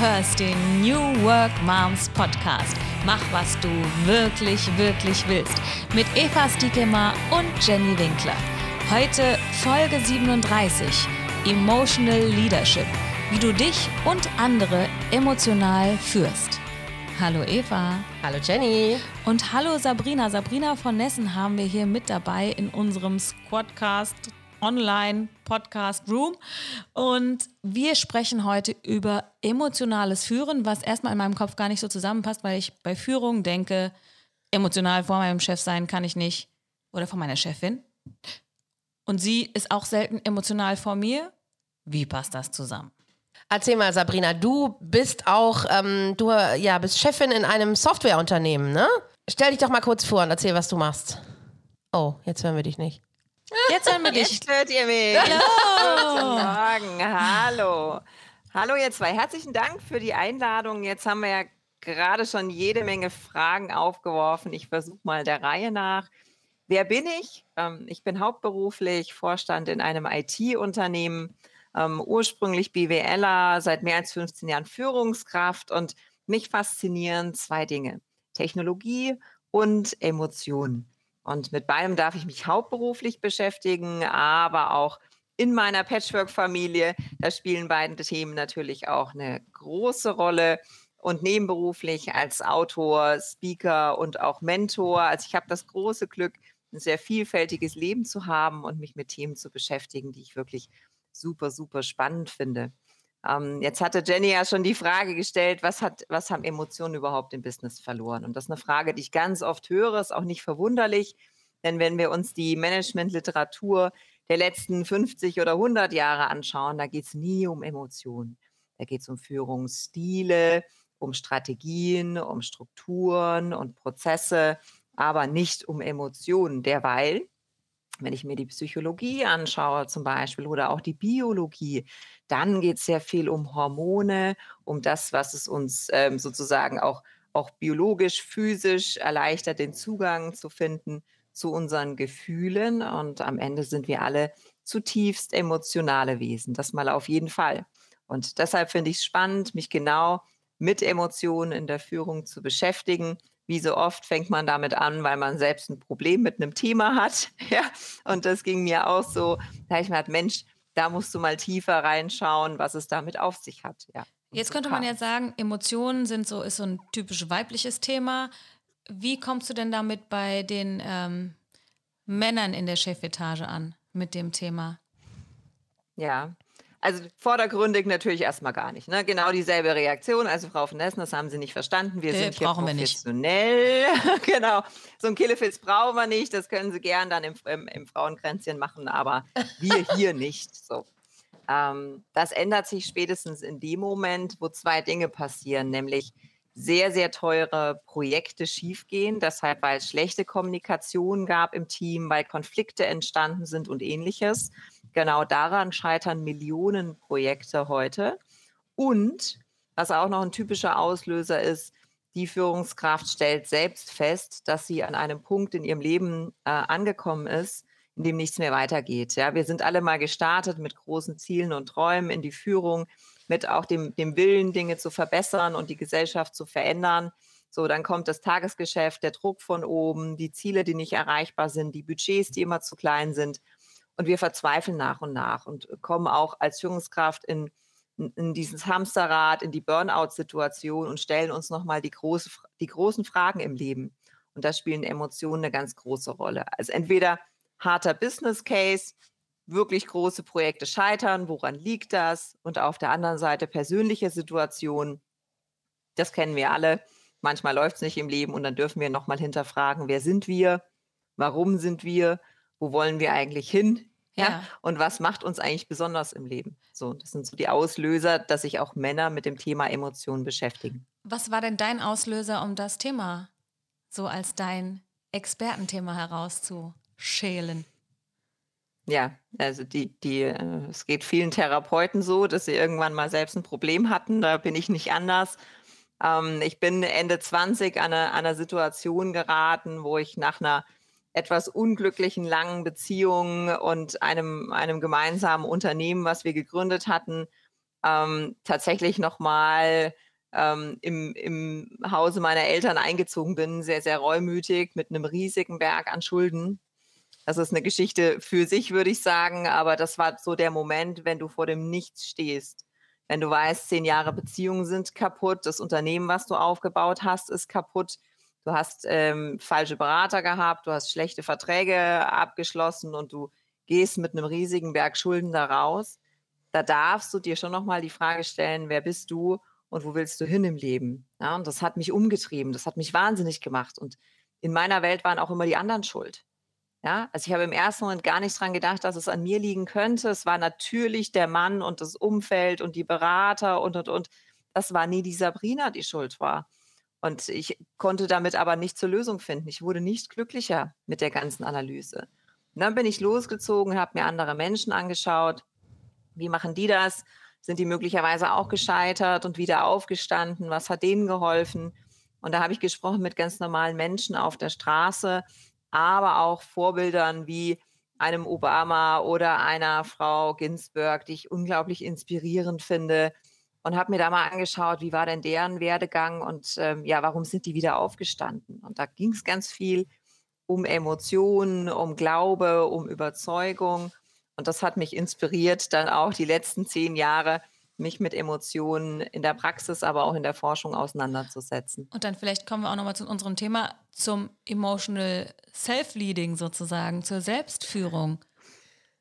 hörst den New Work Moms Podcast. Mach, was du wirklich, wirklich willst. Mit Eva Stiekemar und Jenny Winkler. Heute Folge 37. Emotional Leadership. Wie du dich und andere emotional führst. Hallo Eva. Hallo Jenny. Und hallo Sabrina. Sabrina von Nessen haben wir hier mit dabei in unserem Squadcast Online Podcast Room. Und wir sprechen heute über emotionales Führen, was erstmal in meinem Kopf gar nicht so zusammenpasst, weil ich bei Führung denke, emotional vor meinem Chef sein kann ich nicht oder vor meiner Chefin. Und sie ist auch selten emotional vor mir. Wie passt das zusammen? Erzähl mal, Sabrina, du bist auch, ähm, du ja, bist Chefin in einem Softwareunternehmen, ne? Stell dich doch mal kurz vor und erzähl, was du machst. Oh, jetzt hören wir dich nicht. Jetzt hören wir dich. Jetzt hört ihr mich. Hallo. Guten Morgen. Hallo. Hallo ihr zwei. Herzlichen Dank für die Einladung. Jetzt haben wir ja gerade schon jede Menge Fragen aufgeworfen. Ich versuche mal der Reihe nach. Wer bin ich? Ähm, ich bin hauptberuflich Vorstand in einem IT-Unternehmen, ähm, ursprünglich BWLer, seit mehr als 15 Jahren Führungskraft und mich faszinieren zwei Dinge. Technologie und Emotionen. Und mit beidem darf ich mich hauptberuflich beschäftigen, aber auch in meiner Patchwork-Familie. Da spielen beide Themen natürlich auch eine große Rolle. Und nebenberuflich als Autor, Speaker und auch Mentor. Also ich habe das große Glück, ein sehr vielfältiges Leben zu haben und mich mit Themen zu beschäftigen, die ich wirklich super, super spannend finde. Ähm, jetzt hatte Jenny ja schon die Frage gestellt, was, hat, was haben Emotionen überhaupt im Business verloren? Und das ist eine Frage, die ich ganz oft höre, ist auch nicht verwunderlich, denn wenn wir uns die Management-Literatur der letzten 50 oder 100 Jahre anschauen, da geht es nie um Emotionen. Da geht es um Führungsstile, um Strategien, um Strukturen und Prozesse, aber nicht um Emotionen. Derweil wenn ich mir die Psychologie anschaue zum Beispiel oder auch die Biologie, dann geht es sehr viel um Hormone, um das, was es uns ähm, sozusagen auch, auch biologisch, physisch erleichtert, den Zugang zu finden zu unseren Gefühlen. Und am Ende sind wir alle zutiefst emotionale Wesen. Das mal auf jeden Fall. Und deshalb finde ich es spannend, mich genau mit Emotionen in der Führung zu beschäftigen wie so oft fängt man damit an, weil man selbst ein Problem mit einem Thema hat. Ja, und das ging mir auch so. Da ich mir gedacht, Mensch, da musst du mal tiefer reinschauen, was es damit auf sich hat. Ja. Jetzt könnte man jetzt sagen, Emotionen sind so, ist so ein typisch weibliches Thema. Wie kommst du denn damit bei den ähm, Männern in der Chefetage an mit dem Thema? Ja, also vordergründig natürlich erstmal gar nicht. Ne? Genau dieselbe Reaktion. Also Frau von Essen, das haben Sie nicht verstanden. Wir sind hier professionell. genau. So ein Killefilz brauchen wir nicht. Das können Sie gern dann im, im, im Frauenkränzchen machen, aber wir hier nicht. So. Ähm, das ändert sich spätestens in dem Moment, wo zwei Dinge passieren, nämlich sehr, sehr teure Projekte schiefgehen. Deshalb, weil es schlechte Kommunikation gab im Team, weil Konflikte entstanden sind und ähnliches. Genau daran scheitern Millionen Projekte heute. Und was auch noch ein typischer Auslöser ist, die Führungskraft stellt selbst fest, dass sie an einem Punkt in ihrem Leben äh, angekommen ist, in dem nichts mehr weitergeht. Ja, wir sind alle mal gestartet mit großen Zielen und Träumen in die Führung, mit auch dem, dem Willen, Dinge zu verbessern und die Gesellschaft zu verändern. So, dann kommt das Tagesgeschäft, der Druck von oben, die Ziele, die nicht erreichbar sind, die Budgets, die immer zu klein sind. Und wir verzweifeln nach und nach und kommen auch als Führungskraft in, in dieses Hamsterrad, in die Burnout-Situation und stellen uns nochmal die, große, die großen Fragen im Leben. Und da spielen Emotionen eine ganz große Rolle. Also entweder harter Business Case, wirklich große Projekte scheitern, woran liegt das? Und auf der anderen Seite persönliche Situationen, das kennen wir alle. Manchmal läuft es nicht im Leben und dann dürfen wir nochmal hinterfragen, wer sind wir? Warum sind wir? Wo wollen wir eigentlich hin? Ja. ja. Und was macht uns eigentlich besonders im Leben? So, das sind so die Auslöser, dass sich auch Männer mit dem Thema Emotionen beschäftigen. Was war denn dein Auslöser, um das Thema so als dein Expertenthema herauszuschälen? Ja, also die, die, äh, es geht vielen Therapeuten so, dass sie irgendwann mal selbst ein Problem hatten. Da bin ich nicht anders. Ähm, ich bin Ende 20 an eine, an eine Situation geraten, wo ich nach einer etwas unglücklichen langen Beziehung und einem, einem gemeinsamen Unternehmen, was wir gegründet hatten, ähm, tatsächlich nochmal ähm, im, im Hause meiner Eltern eingezogen bin, sehr, sehr reumütig, mit einem riesigen Berg an Schulden. Das ist eine Geschichte für sich, würde ich sagen, aber das war so der Moment, wenn du vor dem Nichts stehst. Wenn du weißt, zehn Jahre Beziehungen sind kaputt, das Unternehmen, was du aufgebaut hast, ist kaputt. Du hast ähm, falsche Berater gehabt, du hast schlechte Verträge abgeschlossen und du gehst mit einem riesigen Berg Schulden da raus. Da darfst du dir schon nochmal die Frage stellen, wer bist du und wo willst du hin im Leben? Ja, und das hat mich umgetrieben, das hat mich wahnsinnig gemacht. Und in meiner Welt waren auch immer die anderen schuld. Ja, also ich habe im ersten Moment gar nicht dran gedacht, dass es an mir liegen könnte. Es war natürlich der Mann und das Umfeld und die Berater und und und. Das war nie die Sabrina, die schuld war. Und ich konnte damit aber nicht zur Lösung finden. Ich wurde nicht glücklicher mit der ganzen Analyse. Und dann bin ich losgezogen, habe mir andere Menschen angeschaut. Wie machen die das? Sind die möglicherweise auch gescheitert und wieder aufgestanden? Was hat denen geholfen? Und da habe ich gesprochen mit ganz normalen Menschen auf der Straße, aber auch Vorbildern wie einem Obama oder einer Frau Ginsburg, die ich unglaublich inspirierend finde. Und habe mir da mal angeschaut, wie war denn deren Werdegang und ähm, ja, warum sind die wieder aufgestanden? Und da ging es ganz viel um Emotionen, um Glaube, um Überzeugung. Und das hat mich inspiriert, dann auch die letzten zehn Jahre mich mit Emotionen in der Praxis, aber auch in der Forschung auseinanderzusetzen. Und dann vielleicht kommen wir auch nochmal zu unserem Thema, zum Emotional Self-Leading sozusagen, zur Selbstführung.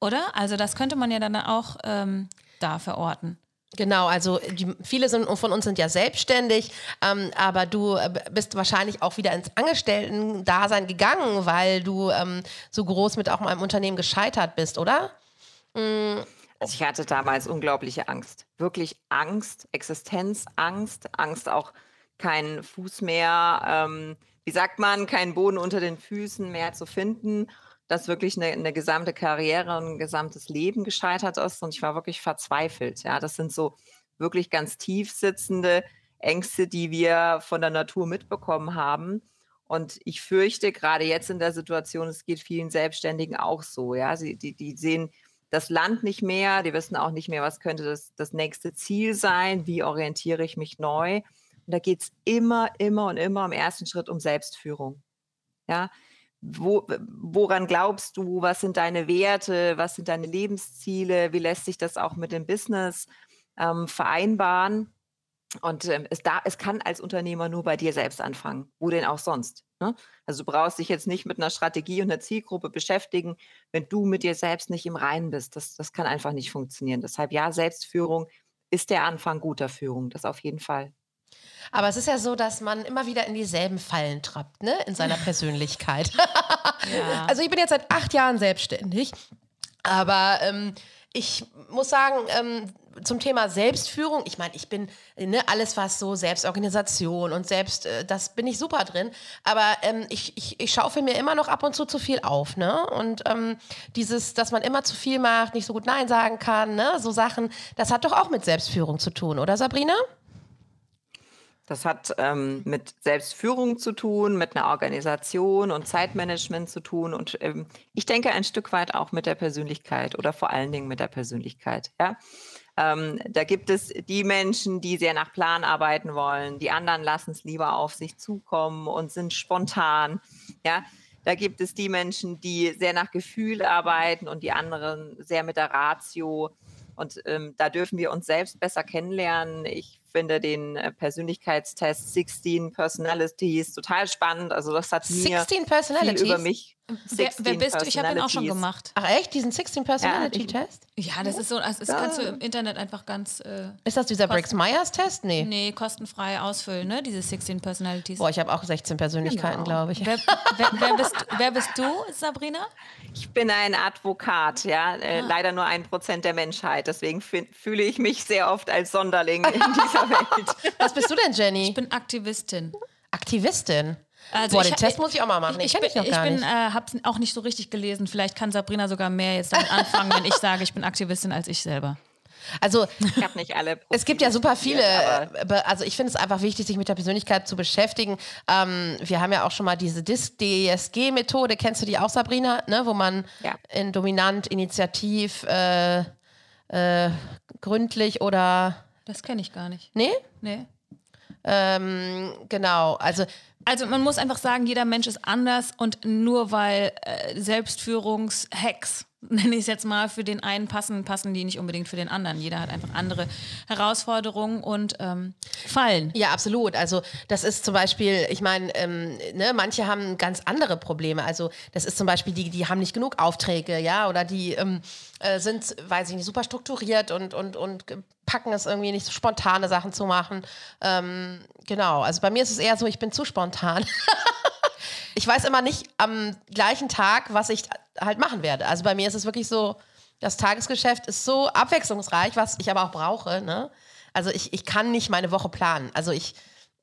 Oder? Also das könnte man ja dann auch ähm, da verorten. Genau, also die, viele sind, von uns sind ja selbstständig, ähm, aber du äh, bist wahrscheinlich auch wieder ins Angestellten-Dasein gegangen, weil du ähm, so groß mit auch einem Unternehmen gescheitert bist, oder? Mhm. Also ich hatte damals unglaubliche Angst, wirklich Angst, Existenzangst, Angst auch keinen Fuß mehr, ähm, wie sagt man, keinen Boden unter den Füßen mehr zu finden dass wirklich eine, eine gesamte Karriere und ein gesamtes Leben gescheitert ist. Und ich war wirklich verzweifelt. Ja, das sind so wirklich ganz tief sitzende Ängste, die wir von der Natur mitbekommen haben. Und ich fürchte, gerade jetzt in der Situation, es geht vielen Selbstständigen auch so. Ja, Sie, die, die sehen das Land nicht mehr, die wissen auch nicht mehr, was könnte das, das nächste Ziel sein, wie orientiere ich mich neu. Und da geht es immer, immer und immer im ersten Schritt um Selbstführung. Ja, wo, woran glaubst du, was sind deine Werte, was sind deine Lebensziele, wie lässt sich das auch mit dem Business ähm, vereinbaren? Und ähm, es, da, es kann als Unternehmer nur bei dir selbst anfangen. Wo denn auch sonst? Ne? Also du brauchst dich jetzt nicht mit einer Strategie und einer Zielgruppe beschäftigen, wenn du mit dir selbst nicht im Reinen bist. Das, das kann einfach nicht funktionieren. Deshalb ja, Selbstführung ist der Anfang guter Führung. Das auf jeden Fall. Aber es ist ja so, dass man immer wieder in dieselben Fallen trappt, ne? In seiner Persönlichkeit. ja. Also ich bin jetzt seit acht Jahren selbstständig, aber ähm, ich muss sagen, ähm, zum Thema Selbstführung, ich meine, ich bin ne, alles, was so Selbstorganisation und Selbst, äh, das bin ich super drin. Aber ähm, ich, ich, ich schaufel mir immer noch ab und zu zu viel auf. Ne? Und ähm, dieses, dass man immer zu viel macht, nicht so gut Nein sagen kann, ne? so Sachen, das hat doch auch mit Selbstführung zu tun, oder Sabrina? Das hat ähm, mit Selbstführung zu tun, mit einer Organisation und Zeitmanagement zu tun und ähm, ich denke ein Stück weit auch mit der Persönlichkeit oder vor allen Dingen mit der Persönlichkeit. Ja? Ähm, da gibt es die Menschen, die sehr nach Plan arbeiten wollen, die anderen lassen es lieber auf sich zukommen und sind spontan. Ja? Da gibt es die Menschen, die sehr nach Gefühl arbeiten und die anderen sehr mit der Ratio. Und ähm, da dürfen wir uns selbst besser kennenlernen. Ich finde den äh, Persönlichkeitstest 16 Personalities total spannend. Also das hat mir 16 Personalities? viel über mich. Wer, wer, bist du? Ich habe ihn auch schon gemacht. Ach echt, diesen 16 Personality Test? Ja, das ist so, das ja. kannst du im Internet einfach ganz. Äh, ist das dieser Briggs Myers Test? Nee. Nee, kostenfrei ausfüllen, ne? Diese 16 Personalities. Boah, ich habe auch 16 Persönlichkeiten, genau. glaube ich. Wer, wer, wer, bist, wer bist du, Sabrina? Ich bin ein Advokat, ja. Äh, ah. Leider nur ein Prozent der Menschheit. Deswegen fühle ich mich sehr oft als Sonderling in dieser Welt. Was bist du denn, Jenny? Ich bin Aktivistin. Aktivistin? Also Boah, den Test muss ich auch mal machen. Ich, ich, ich, ich bin, äh, habe es auch nicht so richtig gelesen. Vielleicht kann Sabrina sogar mehr jetzt damit anfangen, wenn ich sage, ich bin Aktivistin als ich selber. Also ich habe nicht alle. Es gibt ja super viele. Also ich finde es einfach wichtig, sich mit der Persönlichkeit zu beschäftigen. Ähm, wir haben ja auch schon mal diese DSG-Methode. Kennst du die auch, Sabrina? Ne? Wo man ja. in dominant, initiativ, äh, äh, gründlich oder. Das kenne ich gar nicht. Nee? Nee. Ähm, genau, also Also man muss einfach sagen, jeder Mensch ist anders und nur weil äh, Selbstführungshacks, nenne ich es jetzt mal, für den einen passen, passen die nicht unbedingt für den anderen. Jeder hat einfach andere Herausforderungen und ähm, Fallen. Ja, absolut. Also das ist zum Beispiel, ich meine, ähm, ne, manche haben ganz andere Probleme. Also das ist zum Beispiel, die, die haben nicht genug Aufträge, ja, oder die ähm, äh, sind, weiß ich nicht, super strukturiert und, und, und packen es irgendwie nicht so spontane Sachen zu machen. Ähm, genau, also bei mir ist es eher so, ich bin zu spontan. ich weiß immer nicht am gleichen Tag, was ich halt machen werde. Also bei mir ist es wirklich so, das Tagesgeschäft ist so abwechslungsreich, was ich aber auch brauche. Ne? Also ich, ich kann nicht meine Woche planen. Also ich,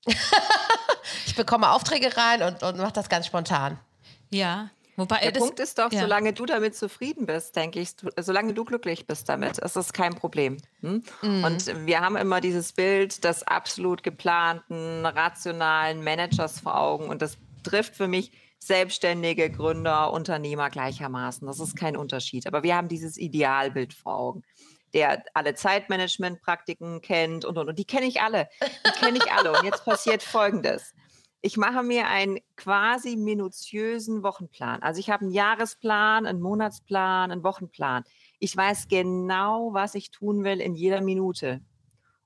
ich bekomme Aufträge rein und, und mache das ganz spontan. Ja. Wobei, Der das, Punkt ist doch, ja. solange du damit zufrieden bist, denke ich, du- solange du glücklich bist damit, ist es kein Problem. Hm? Mhm. Und wir haben immer dieses Bild des absolut geplanten, rationalen Managers vor Augen. Und das trifft für mich selbstständige Gründer, Unternehmer gleichermaßen. Das ist kein Unterschied. Aber wir haben dieses Idealbild vor Augen der alle Zeitmanagement-Praktiken kennt und, und, und. Die kenne ich alle. Die kenne ich alle. Und jetzt passiert Folgendes. Ich mache mir einen quasi minutiösen Wochenplan. Also ich habe einen Jahresplan, einen Monatsplan, einen Wochenplan. Ich weiß genau, was ich tun will in jeder Minute.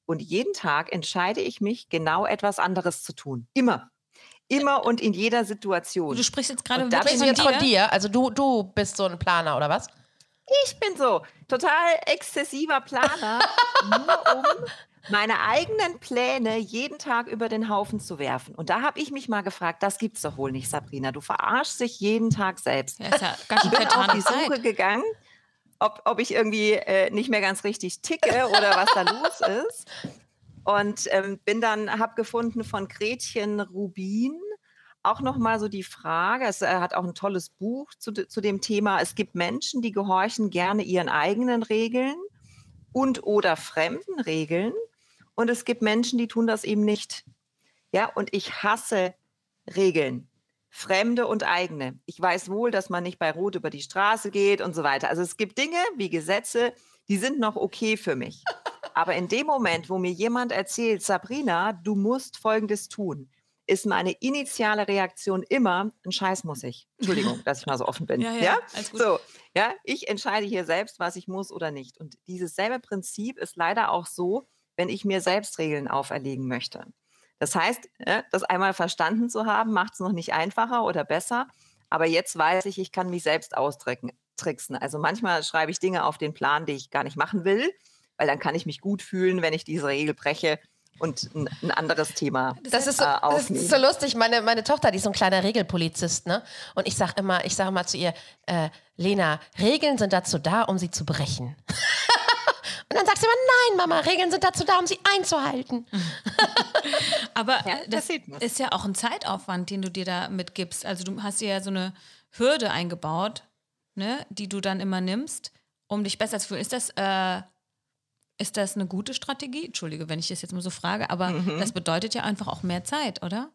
Und jeden Tag entscheide ich mich, genau etwas anderes zu tun. Immer. Immer und in jeder Situation. du sprichst jetzt gerade wirklich von jetzt von dir? Also du, du bist so ein Planer, oder was? Ich bin so total exzessiver Planer, nur um meine eigenen Pläne jeden Tag über den Haufen zu werfen. Und da habe ich mich mal gefragt, das gibt's doch wohl nicht, Sabrina. Du verarschst dich jeden Tag selbst. Ja, ist ja ganz schön Ich bin auf die Suche Zeit. gegangen, ob, ob ich irgendwie äh, nicht mehr ganz richtig ticke oder was da los ist. Und ähm, bin dann, habe gefunden von Gretchen Rubin auch nochmal so die Frage, es, er hat auch ein tolles Buch zu, zu dem Thema, es gibt Menschen, die gehorchen gerne ihren eigenen Regeln und oder fremden Regeln. Und es gibt Menschen, die tun das eben nicht. Ja, und ich hasse Regeln. Fremde und eigene. Ich weiß wohl, dass man nicht bei Rot über die Straße geht und so weiter. Also es gibt Dinge wie Gesetze, die sind noch okay für mich. Aber in dem Moment, wo mir jemand erzählt, Sabrina, du musst Folgendes tun, ist meine initiale Reaktion immer, ein Scheiß muss ich. Entschuldigung, dass ich mal so offen bin. Ja, Ja, ja. So, ja, ich entscheide hier selbst, was ich muss oder nicht. Und dieses selbe Prinzip ist leider auch so, wenn ich mir selbst Regeln auferlegen möchte. Das heißt, ja, das einmal verstanden zu haben, macht es noch nicht einfacher oder besser. Aber jetzt weiß ich, ich kann mich selbst austricksen. Also manchmal schreibe ich Dinge auf den Plan, die ich gar nicht machen will, weil dann kann ich mich gut fühlen, wenn ich diese Regel breche und ein, ein anderes Thema Das ist so, äh, das ist so lustig. Meine, meine Tochter, die ist so ein kleiner Regelpolizist, ne? Und ich sag immer, ich sage immer zu ihr, äh, Lena, Regeln sind dazu da, um sie zu brechen. Und dann sagt sie immer, nein, Mama, Regeln sind dazu da, um sie einzuhalten. Aber Ja, äh, das was. ist ja auch ein Zeitaufwand, den du dir da mitgibst. Also du hast dir ja so eine Hürde eingebaut, ne, die du dann immer nimmst, um dich besser zu fühlen. Ist das, äh, ist das eine gute Strategie? Entschuldige, wenn ich das jetzt mal so frage, aber Mhm. das bedeutet ja einfach auch mehr Zeit, oder?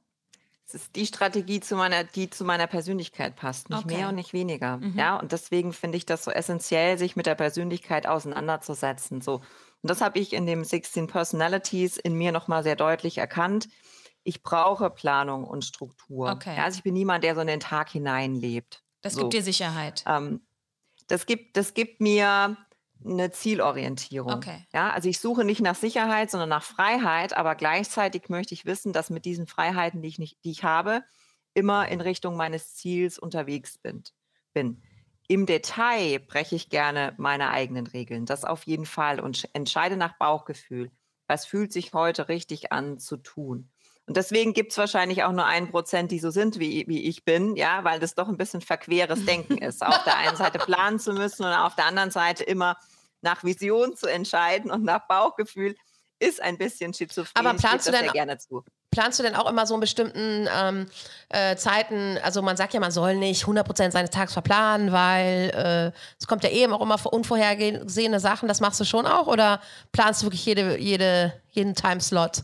Es ist die Strategie, zu meiner, die zu meiner Persönlichkeit passt, nicht Okay. mehr und nicht weniger. Ja, und deswegen finde ich das so essentiell, sich mit der Persönlichkeit auseinanderzusetzen. So. Und das habe ich in dem 16 Personalities in mir nochmal sehr deutlich erkannt. Ich brauche Planung und Struktur. Okay. Ja, also ich bin niemand, der so in den Tag hineinlebt. Das So. gibt dir Sicherheit. Ähm, das, gibt, das gibt mir eine Zielorientierung. Okay. Ja, also ich suche nicht nach Sicherheit, sondern nach Freiheit, aber gleichzeitig möchte ich wissen, dass mit diesen Freiheiten, die ich, nicht, die ich habe, immer in Richtung meines Ziels unterwegs bin. bin. Im Detail breche ich gerne meine eigenen Regeln, das auf jeden Fall und sch- entscheide nach Bauchgefühl. Was fühlt sich heute richtig an zu tun? Und deswegen gibt es wahrscheinlich auch nur ein Prozent, die so sind, wie, wie ich bin, ja, weil das doch ein bisschen verqueres Denken ist. Auf der einen Seite planen zu müssen und auf der anderen Seite immer nach Vision zu entscheiden und nach Bauchgefühl ist ein bisschen schizophren. Aber planst du denn- gerne zu. Planst du denn auch immer so in bestimmten ähm, äh, Zeiten, also man sagt ja, man soll nicht 100% seines Tages verplanen, weil äh, es kommt ja eben auch immer vor unvorhergesehene Sachen, das machst du schon auch oder planst du wirklich jede, jede, jeden Timeslot?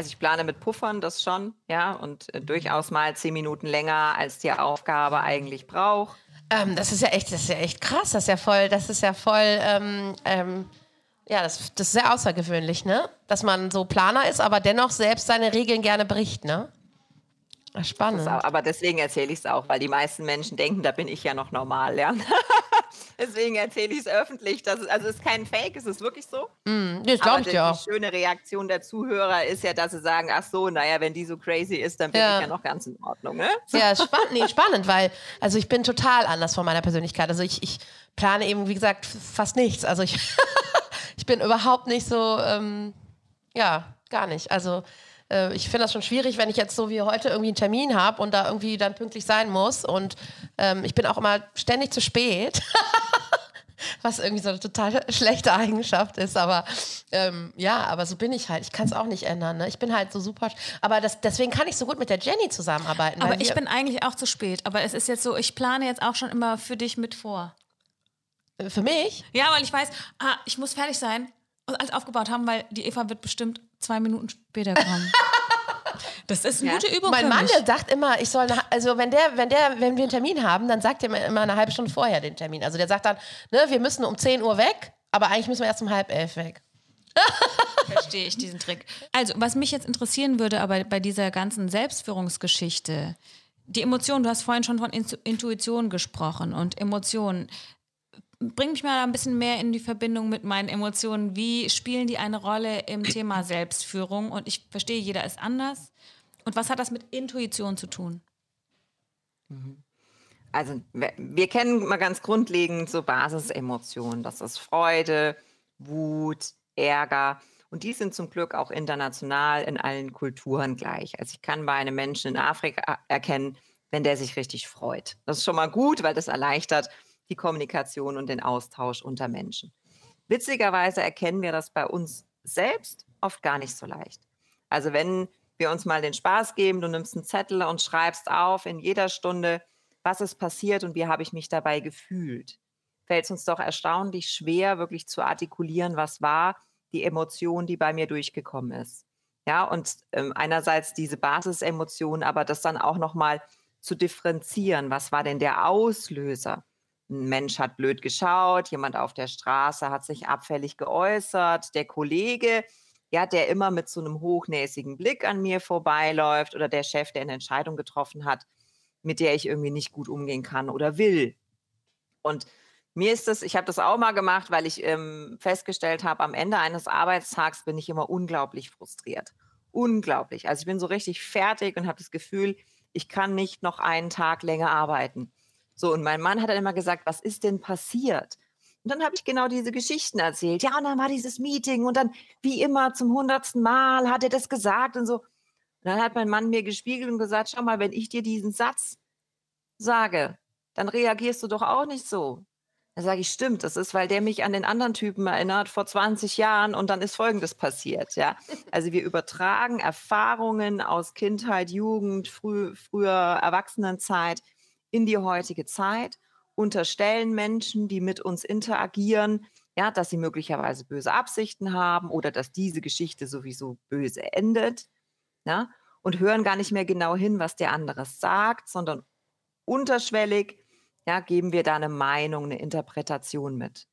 Also ich plane mit Puffern das schon, ja, und äh, durchaus mal zehn Minuten länger, als die Aufgabe eigentlich braucht. Ähm, das ist ja echt, das ist ja echt krass. Das ist ja voll, das ist ja voll, ähm, ähm, ja, das, das ist sehr außergewöhnlich, ne? Dass man so Planer ist, aber dennoch selbst seine Regeln gerne bricht, ne? Spannend. Auch, aber deswegen erzähle ich es auch, weil die meisten Menschen denken, da bin ich ja noch normal, ja. deswegen erzähle ich es öffentlich. Dass es, also es ist kein Fake, es ist wirklich so. Mm, das glaube ich ja. Die schöne Reaktion der Zuhörer ist ja, dass sie sagen, ach so, naja, wenn die so crazy ist, dann bin ja. ich ja noch ganz in Ordnung. Ne? Ja, spannend, nee, spannend, weil also ich bin total anders von meiner Persönlichkeit. Also ich, ich plane eben, wie gesagt, fast nichts. Also ich, ich bin überhaupt nicht so, ähm, ja, gar nicht. Also äh, ich finde das schon schwierig, wenn ich jetzt so wie heute irgendwie einen Termin habe und da irgendwie dann pünktlich sein muss. Und ähm, ich bin auch immer ständig zu spät. Was irgendwie so eine total schlechte Eigenschaft ist, aber ähm, ja, aber so bin ich halt. Ich kann es auch nicht ändern. Ne? Ich bin halt so super. Aber das, deswegen kann ich so gut mit der Jenny zusammenarbeiten. Aber ich bin eigentlich auch zu spät. Aber es ist jetzt so, ich plane jetzt auch schon immer für dich mit vor. Äh, für mich? Ja, weil ich weiß, ah, ich muss fertig sein und alles aufgebaut haben, weil die Eva wird bestimmt zwei Minuten später kommen. Das ist eine ja. gute Übung. Mein Mann, der sagt immer, ich soll, also wenn der, wenn der, wenn wir einen Termin haben, dann sagt er mir immer eine halbe Stunde vorher den Termin. Also der sagt dann, ne, wir müssen um 10 Uhr weg, aber eigentlich müssen wir erst um halb elf weg. Verstehe ich diesen Trick. Also, was mich jetzt interessieren würde, aber bei dieser ganzen Selbstführungsgeschichte, die Emotionen, du hast vorhin schon von Intuition gesprochen und Emotionen bring mich mal ein bisschen mehr in die Verbindung mit meinen Emotionen. Wie spielen die eine Rolle im Thema Selbstführung? Und ich verstehe, jeder ist anders. Und was hat das mit Intuition zu tun? Mhm. Also wir kennen mal ganz grundlegend so Basisemotionen. Das ist Freude, Wut, Ärger. Und die sind zum Glück auch international in allen Kulturen gleich. Also ich kann bei einem Menschen in Afrika erkennen, wenn der sich richtig freut. Das ist schon mal gut, weil das erleichtert die Kommunikation und den Austausch unter Menschen. Witzigerweise erkennen wir das bei uns selbst oft gar nicht so leicht. Also wenn wir uns mal den Spaß geben, du nimmst einen Zettel und schreibst auf in jeder Stunde, was ist passiert und wie habe ich mich dabei gefühlt, fällt es uns doch erstaunlich schwer, wirklich zu artikulieren, was war die Emotion, die bei mir durchgekommen ist. Ja, und ähm, einerseits diese Basisemotion, aber das dann auch nochmal zu differenzieren. Was war denn der Auslöser? ein Mensch hat blöd geschaut, jemand auf der Straße hat sich abfällig geäußert, der Kollege, ja, der immer mit so einem hochnäsigen Blick an mir vorbeiläuft oder der Chef, der eine Entscheidung getroffen hat, mit der ich irgendwie nicht gut umgehen kann oder will. Und mir ist das, ich habe das auch mal gemacht, weil ich ähm, festgestellt habe, am Ende eines Arbeitstags bin ich immer unglaublich frustriert. Unglaublich. Also ich bin so richtig fertig und habe das Gefühl, ich kann nicht noch einen Tag länger arbeiten. So, und mein Mann hat dann immer gesagt, was ist denn passiert? Und dann habe ich genau diese Geschichten erzählt. Ja, und dann war dieses Meeting und dann, wie immer, zum hundertsten Mal hat er das gesagt und so. Und dann hat mein Mann mir gespiegelt und gesagt, schau mal, wenn ich dir diesen Satz sage, dann reagierst du doch auch nicht so. Dann sage ich, stimmt, das ist, weil der mich an den anderen Typen erinnert vor 20 Jahren und dann ist Folgendes passiert. Ja? Also wir übertragen Erfahrungen aus Kindheit, Jugend, früh, früher Erwachsenenzeit in die heutige Zeit, unterstellen Menschen, die mit uns interagieren, ja, dass sie möglicherweise böse Absichten haben oder dass diese Geschichte sowieso böse endet, ja, und hören gar nicht mehr genau hin, was der andere sagt, sondern unterschwellig, ja, geben wir da eine Meinung, eine Interpretation mit.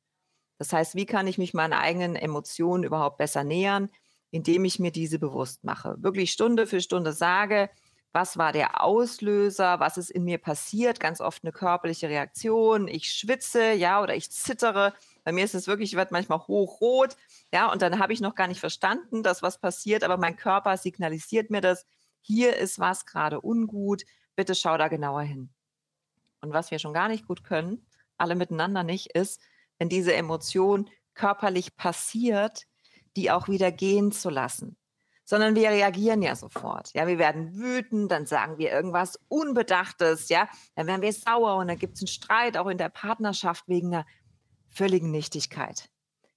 Das heißt, wie kann ich mich meinen eigenen Emotionen überhaupt besser nähern, indem ich mir diese bewusst mache, wirklich Stunde für Stunde sage, was war der Auslöser, was ist in mir passiert, ganz oft eine körperliche Reaktion, ich schwitze, ja, oder ich zittere. Bei mir ist es wirklich, ich werde manchmal hochrot, ja, und dann habe ich noch gar nicht verstanden, dass was passiert, aber mein Körper signalisiert mir das, hier ist was gerade ungut, bitte schau da genauer hin. Und was wir schon gar nicht gut können, alle miteinander nicht, ist, wenn diese Emotion körperlich passiert, die auch wieder gehen zu lassen sondern wir reagieren ja sofort. Ja, wir werden wütend, dann sagen wir irgendwas Unbedachtes, ja, dann werden wir sauer und dann gibt es einen Streit auch in der Partnerschaft wegen einer völligen Nichtigkeit.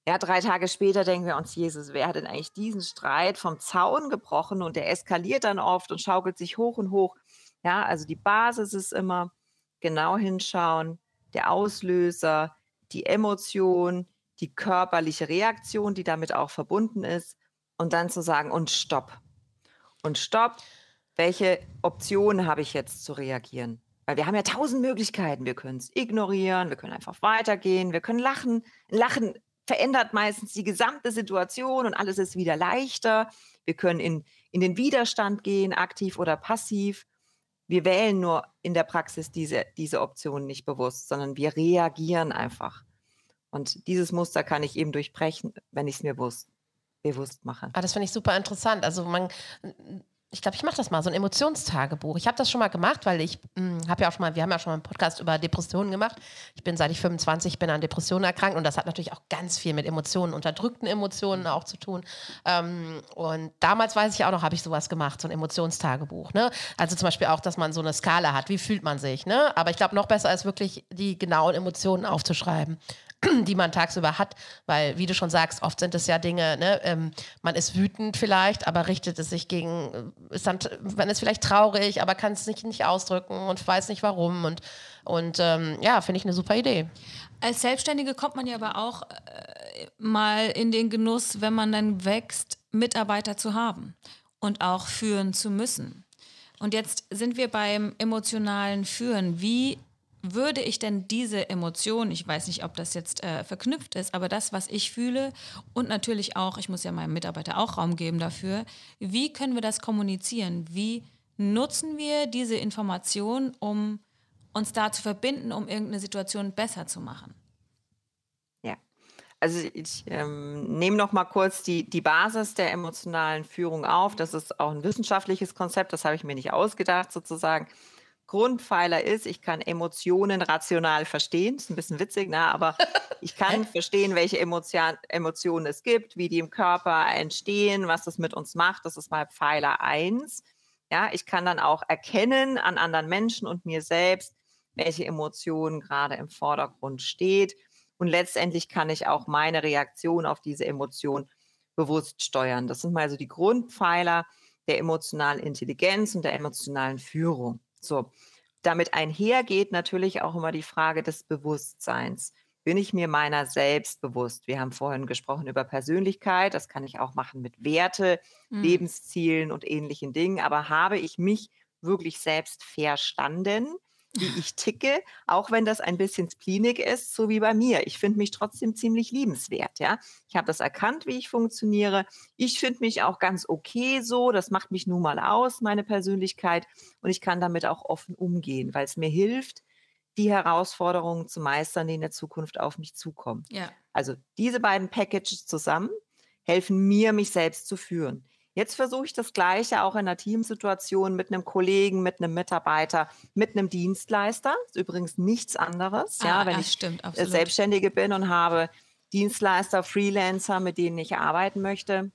Ja, drei Tage später denken wir uns, Jesus, wer hat denn eigentlich diesen Streit vom Zaun gebrochen und der eskaliert dann oft und schaukelt sich hoch und hoch. Ja, also die Basis ist immer genau hinschauen, der Auslöser, die Emotion, die körperliche Reaktion, die damit auch verbunden ist und dann zu sagen, und stopp. Und stopp, welche Optionen habe ich jetzt zu reagieren? Weil wir haben ja tausend Möglichkeiten. Wir können es ignorieren, wir können einfach weitergehen, wir können lachen. Lachen verändert meistens die gesamte Situation und alles ist wieder leichter. Wir können in, in den Widerstand gehen, aktiv oder passiv. Wir wählen nur in der Praxis diese, diese Option nicht bewusst, sondern wir reagieren einfach. Und dieses Muster kann ich eben durchbrechen, wenn ich es mir bewusst, bewusst mache. Ah, das finde ich super interessant. Also man ich glaube, ich mache das mal, so ein Emotionstagebuch. Ich habe das schon mal gemacht, weil ich hm, habe ja auch schon mal, wir haben ja schon mal einen Podcast über Depressionen gemacht. Ich bin seit ich 25 bin an Depressionen erkrankt und das hat natürlich auch ganz viel mit Emotionen, unterdrückten Emotionen auch zu tun. Ähm, und damals weiß ich auch noch, habe ich sowas gemacht, so ein Emotionstagebuch. Ne? Also zum Beispiel auch, dass man so eine Skala hat, wie fühlt man sich. Ne? Aber ich glaube, noch besser ist wirklich die genauen Emotionen aufzuschreiben. die man tagsüber hat, weil, wie du schon sagst, oft sind es ja Dinge, ne, ähm, man ist wütend vielleicht, aber richtet es sich gegen, äh, ist dann, man ist vielleicht traurig, aber kann es nicht, nicht ausdrücken und weiß nicht warum und, und ähm, ja, finde ich eine super Idee. Als Selbstständige kommt man ja aber auch äh, mal in den Genuss, wenn man dann wächst, Mitarbeiter zu haben und auch führen zu müssen. Und jetzt sind wir beim emotionalen Führen. Wie würde ich denn diese Emotion, ich weiß nicht, ob das jetzt äh, verknüpft ist, aber das, was ich fühle und natürlich auch, ich muss ja meinem Mitarbeiter auch Raum geben dafür, wie können wir das kommunizieren? Wie nutzen wir diese Information, um uns da zu verbinden, um irgendeine Situation besser zu machen? Ja, also ich ähm, nehme noch mal kurz die, die Basis der emotionalen Führung auf. Das ist auch ein wissenschaftliches Konzept, das habe ich mir nicht ausgedacht sozusagen. Grundpfeiler ist, ich kann Emotionen rational verstehen. Das ist ein bisschen witzig, ne? aber ich kann verstehen, welche Emotion, Emotionen es gibt, wie die im Körper entstehen, was das mit uns macht. Das ist mal Pfeiler 1. Ja, ich kann dann auch erkennen an anderen Menschen und mir selbst, welche Emotion gerade im Vordergrund steht. Und letztendlich kann ich auch meine Reaktion auf diese Emotion bewusst steuern. Das sind mal so die Grundpfeiler der emotionalen Intelligenz und der emotionalen Führung. So, damit einhergeht natürlich auch immer die Frage des Bewusstseins. Bin ich mir meiner selbst bewusst? Wir haben vorhin gesprochen über Persönlichkeit, das kann ich auch machen mit Werte, mhm. Lebenszielen und ähnlichen Dingen, aber habe ich mich wirklich selbst verstanden? Wie ich ticke, auch wenn das ein bisschen spleenig ist, so wie bei mir. Ich finde mich trotzdem ziemlich liebenswert, ja. Ich habe das erkannt, wie ich funktioniere. Ich finde mich auch ganz okay so. Das macht mich nun mal aus, meine Persönlichkeit. Und ich kann damit auch offen umgehen, weil es mir hilft, die Herausforderungen zu meistern, die in der Zukunft auf mich zukommen. Ja. Also diese beiden Packages zusammen helfen mir, mich selbst zu führen. Jetzt versuche ich das Gleiche auch in einer Teamsituation mit einem Kollegen, mit einem Mitarbeiter, mit einem Dienstleister. Das ist übrigens nichts anderes, ah, ja, wenn ich stimmt, Selbstständige bin und habe Dienstleister, Freelancer, mit denen ich arbeiten möchte,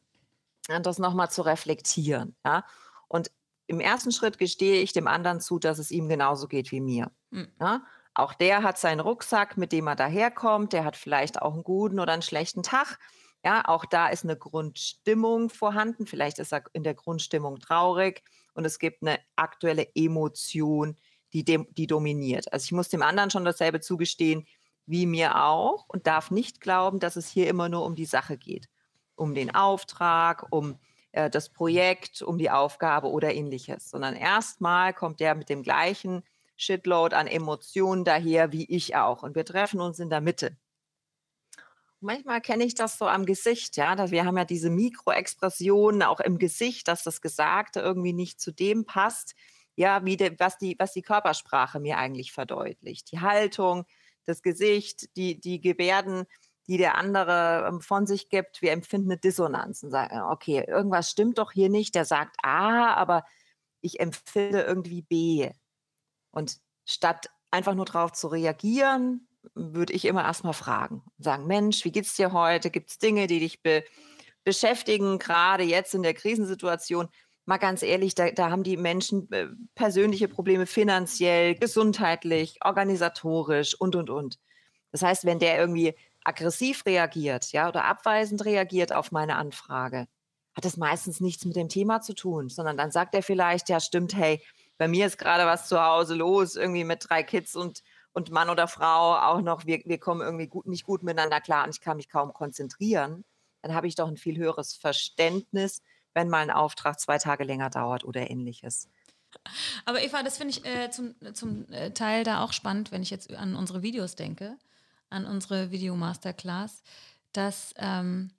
das nochmal zu reflektieren. Ja. Und im ersten Schritt gestehe ich dem anderen zu, dass es ihm genauso geht wie mir. Mhm. Ja. Auch der hat seinen Rucksack, mit dem er daherkommt. Der hat vielleicht auch einen guten oder einen schlechten Tag. Ja, auch da ist eine Grundstimmung vorhanden. Vielleicht ist er in der Grundstimmung traurig und es gibt eine aktuelle Emotion, die, dem, die dominiert. Also ich muss dem anderen schon dasselbe zugestehen wie mir auch und darf nicht glauben, dass es hier immer nur um die Sache geht. Um den Auftrag, um äh, das Projekt, um die Aufgabe oder ähnliches, sondern erstmal kommt der mit dem gleichen Shitload an Emotionen daher wie ich auch. Und wir treffen uns in der Mitte. Manchmal kenne ich das so am Gesicht, ja. wir haben ja diese Mikroexpressionen auch im Gesicht, dass das Gesagte irgendwie nicht zu dem passt, ja, wie de, was, die, was die Körpersprache mir eigentlich verdeutlicht. Die Haltung, das Gesicht, die, die Gebärden, die der andere ähm, von sich gibt. Wir empfinden eine Dissonanz und sagen, okay, irgendwas stimmt doch hier nicht. Der sagt A, aber ich empfinde irgendwie B. Und statt einfach nur darauf zu reagieren, würde ich immer erstmal fragen. Sagen, Mensch, wie geht's dir heute? Gibt es Dinge, die dich be beschäftigen, gerade jetzt in der Krisensituation? Mal ganz ehrlich, da, da haben die Menschen äh, persönliche Probleme finanziell, gesundheitlich, organisatorisch und, und, und. Das heißt, wenn der irgendwie aggressiv reagiert, ja, oder abweisend reagiert auf meine Anfrage, hat das meistens nichts mit dem Thema zu tun, sondern dann sagt er vielleicht, ja, stimmt, hey, bei mir ist gerade was zu Hause los, irgendwie mit drei Kids und und Mann oder Frau auch noch, wir, wir kommen irgendwie gut, nicht gut miteinander klar und ich kann mich kaum konzentrieren, dann habe ich doch ein viel höheres Verständnis, wenn mal ein Auftrag zwei Tage länger dauert oder ähnliches. Aber Eva, das finde ich äh, zum, zum äh, Teil da auch spannend, wenn ich jetzt an unsere Videos denke, an unsere Video-Masterclass, dass ähm,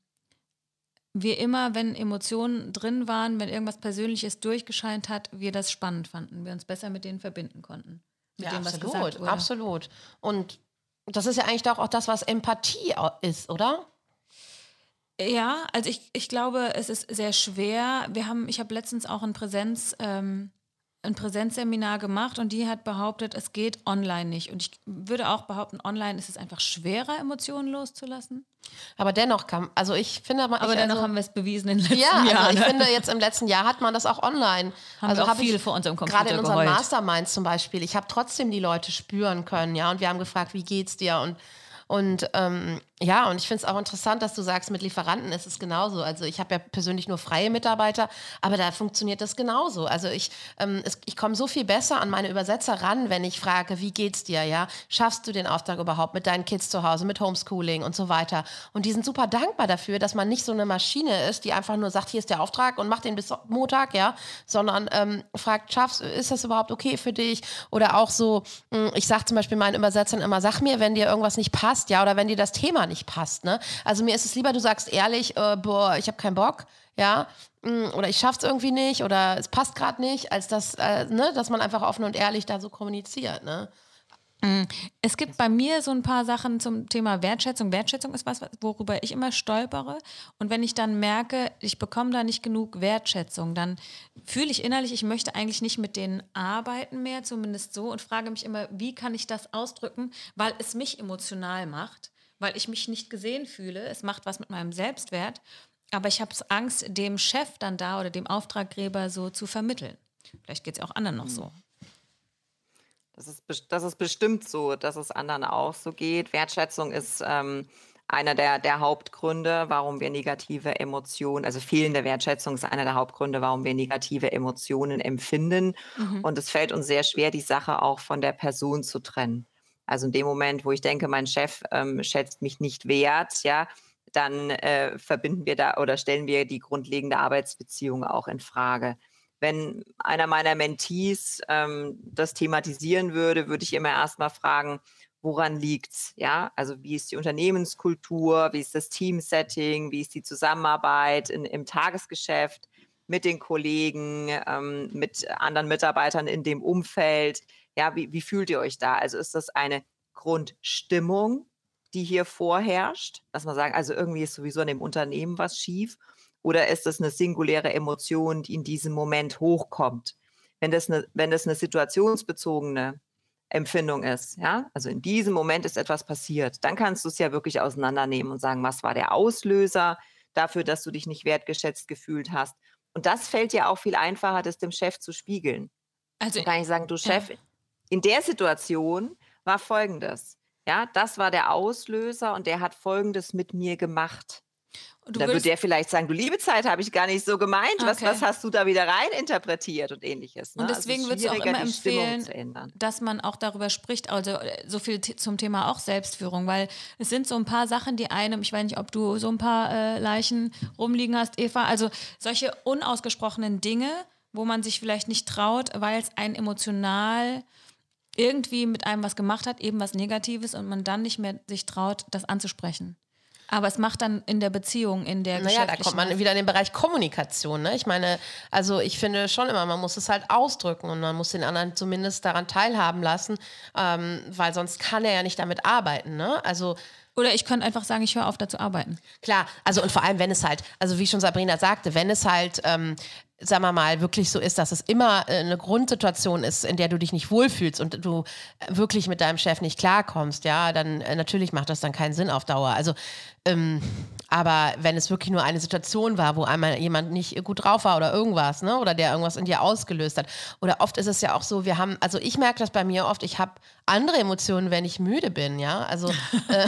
wir immer, wenn Emotionen drin waren, wenn irgendwas Persönliches durchgescheint hat, wir das spannend fanden, wir uns besser mit denen verbinden konnten. Ja, dem, absolut, absolut. Und das ist ja eigentlich auch das, was Empathie ist, oder? Ja, also ich, ich glaube, es ist sehr schwer. Wir haben, ich habe letztens auch in Präsenz ähm, ein Präsenzseminar gemacht und die hat behauptet, es geht online nicht. Und ich würde auch behaupten, online ist es einfach schwerer, Emotionen loszulassen. Aber dennoch kann, also ich finde, aber ich, dennoch also, haben wir es bewiesen in den letzten ja, Jahren. Ja, also ich finde, jetzt im letzten Jahr hat man das auch online. Haben also auch viel vor unserem Computer Gerade in unseren. Masterminds zum Beispiel. Ich habe trotzdem die Leute spüren können, ja. Und wir haben gefragt, wie geht's dir? Und und ähm, ja, und ich finde es auch interessant, dass du sagst, mit Lieferanten ist es genauso. Also ich habe ja persönlich nur freie Mitarbeiter, aber da funktioniert das genauso. Also ich, ähm, ich komme so viel besser an meine Übersetzer ran, wenn ich frage, wie geht's dir, ja? Schaffst du den Auftrag überhaupt mit deinen Kids zu Hause, mit Homeschooling und so weiter? Und die sind super dankbar dafür, dass man nicht so eine Maschine ist, die einfach nur sagt, hier ist der Auftrag und mach den bis Montag, ja, sondern ähm, fragt, schaffst, ist das überhaupt okay für dich? Oder auch so, hm, ich sage zum Beispiel meinen Übersetzern immer, sag mir, wenn dir irgendwas nicht passt, passt, ja, oder wenn dir das Thema nicht passt, ne? Also mir ist es lieber, du sagst ehrlich, äh, boah, ich habe keinen Bock, ja, mm, oder ich schaff's irgendwie nicht oder es passt gerade nicht, als dass, äh, ne, dass man einfach offen und ehrlich da so kommuniziert, ne? Mm. Es gibt bei mir so ein paar Sachen zum Thema Wertschätzung. Wertschätzung ist was, worüber ich immer stolpere. Und wenn ich dann merke, ich bekomme da nicht genug Wertschätzung, dann fühle ich innerlich, ich möchte eigentlich nicht mit denen arbeiten mehr, zumindest so, und frage mich immer, wie kann ich das ausdrücken, weil es mich emotional macht, weil ich mich nicht gesehen fühle. Es macht was mit meinem Selbstwert. Aber ich habe Angst, dem Chef dann da oder dem Auftraggeber so zu vermitteln. Vielleicht geht es auch anderen noch so. Das ist, das ist bestimmt so, dass es anderen auch so geht. Wertschätzung ist ähm, einer der, der Hauptgründe, warum wir negative Emotionen, also fehlende Wertschätzung ist einer der Hauptgründe, warum wir negative Emotionen empfinden. Mhm. Und es fällt uns sehr schwer, die Sache auch von der Person zu trennen. Also in dem Moment, wo ich denke, mein Chef ähm, schätzt mich nicht wert, ja, dann äh, verbinden wir da oder stellen wir die grundlegende Arbeitsbeziehung auch in Frage wenn einer meiner Mentees ähm, das thematisieren würde, würde ich immer erstmal fragen, woran liegt's? Ja, also wie ist die Unternehmenskultur, wie ist das Teamsetting, wie ist die Zusammenarbeit in, im Tagesgeschäft mit den Kollegen, ähm, mit anderen Mitarbeitern in dem Umfeld? Ja, wie, wie fühlt ihr euch da? Also ist das eine Grundstimmung, die hier vorherrscht, dass man sagt, also irgendwie ist sowieso in dem Unternehmen was schief oder ist das eine singuläre Emotion, die in diesem Moment hochkommt? Wenn das eine, wenn das eine situationsbezogene Empfindung ist, ja, also in diesem Moment ist etwas passiert, dann kannst du es ja wirklich auseinandernehmen und sagen, was war der Auslöser dafür, dass du dich nicht wertgeschätzt gefühlt hast. Und das fällt dir auch viel einfacher, das dem Chef zu spiegeln. Also dann kann ich sagen, du Chef, ja. in der Situation war Folgendes. Ja, das war der Auslöser und der hat Folgendes mit mir gemacht. Und dann würde der vielleicht sagen, du liebe Zeit, habe ich gar nicht so gemeint. Okay. Was, was hast du da wieder rein interpretiert und ähnliches. Ne? Und also deswegen also würde ich auch immer empfehlen, dass man auch darüber spricht, also äh, so viel zum Thema auch Selbstführung, weil es sind so ein paar Sachen, die einem, ich weiß nicht, ob du so ein paar äh, Leichen rumliegen hast, Eva, also solche unausgesprochenen Dinge, wo man sich vielleicht nicht traut, weil es einen emotional irgendwie mit einem was gemacht hat, eben was Negatives und man dann nicht mehr sich traut, das anzusprechen. Aber es macht dann in der Beziehung, in der Naja, da kommt man wieder in den Bereich Kommunikation. Ne? Ich meine, also ich finde schon immer, man muss es halt ausdrücken und man muss den anderen zumindest daran teilhaben lassen, ähm, weil sonst kann er ja nicht damit arbeiten. Ne? Also oder ich könnte einfach sagen, ich höre auf, da zu arbeiten. Klar, also und vor allem, wenn es halt, also wie schon Sabrina sagte, wenn es halt ähm, sagen wir mal, wirklich so ist, dass es immer äh, eine Grundsituation ist, in der du dich nicht wohlfühlst und du wirklich mit deinem Chef nicht klarkommst, ja, dann äh, natürlich macht das dann keinen Sinn auf Dauer. Also ähm, aber wenn es wirklich nur eine Situation war, wo einmal jemand nicht gut drauf war oder irgendwas, ne, oder der irgendwas in dir ausgelöst hat. Oder oft ist es ja auch so, wir haben, also ich merke das bei mir oft, ich habe andere Emotionen, wenn ich müde bin, ja. Also äh,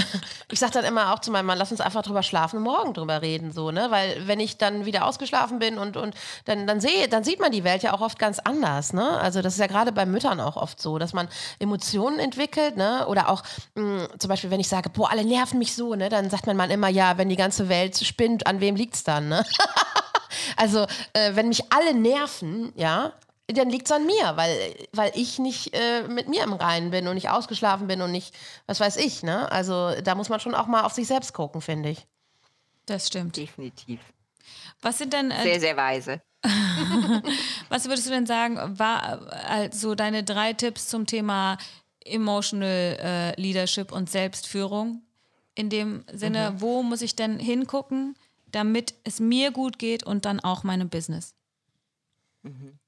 ich sage dann immer auch zu meinem Mann, lass uns einfach drüber schlafen und morgen drüber reden, so, ne? Weil wenn ich dann wieder ausgeschlafen bin und, und dann, dann sehe, dann sieht man die Welt ja auch oft ganz anders, ne? Also das ist ja gerade bei Müttern auch oft so, dass man Emotionen entwickelt, ne? Oder auch mh, zum Beispiel, wenn ich sage, boah, alle nerven mich so, ne, dann sagt mein Mann immer, ja, wenn die ganze Welt spinnt, an wem liegt's dann, ne? also, äh, wenn mich alle nerven, ja, dann liegt es an mir, weil, weil ich nicht äh, mit mir im Reinen bin und nicht ausgeschlafen bin und nicht, was weiß ich, ne? Also da muss man schon auch mal auf sich selbst gucken, finde ich. Das stimmt. Definitiv. Was sind denn. Äh, sehr, sehr weise. was würdest du denn sagen, war also deine drei Tipps zum Thema Emotional äh, Leadership und Selbstführung? In dem Sinne, mhm. wo muss ich denn hingucken, damit es mir gut geht und dann auch meinem Business? Mhm.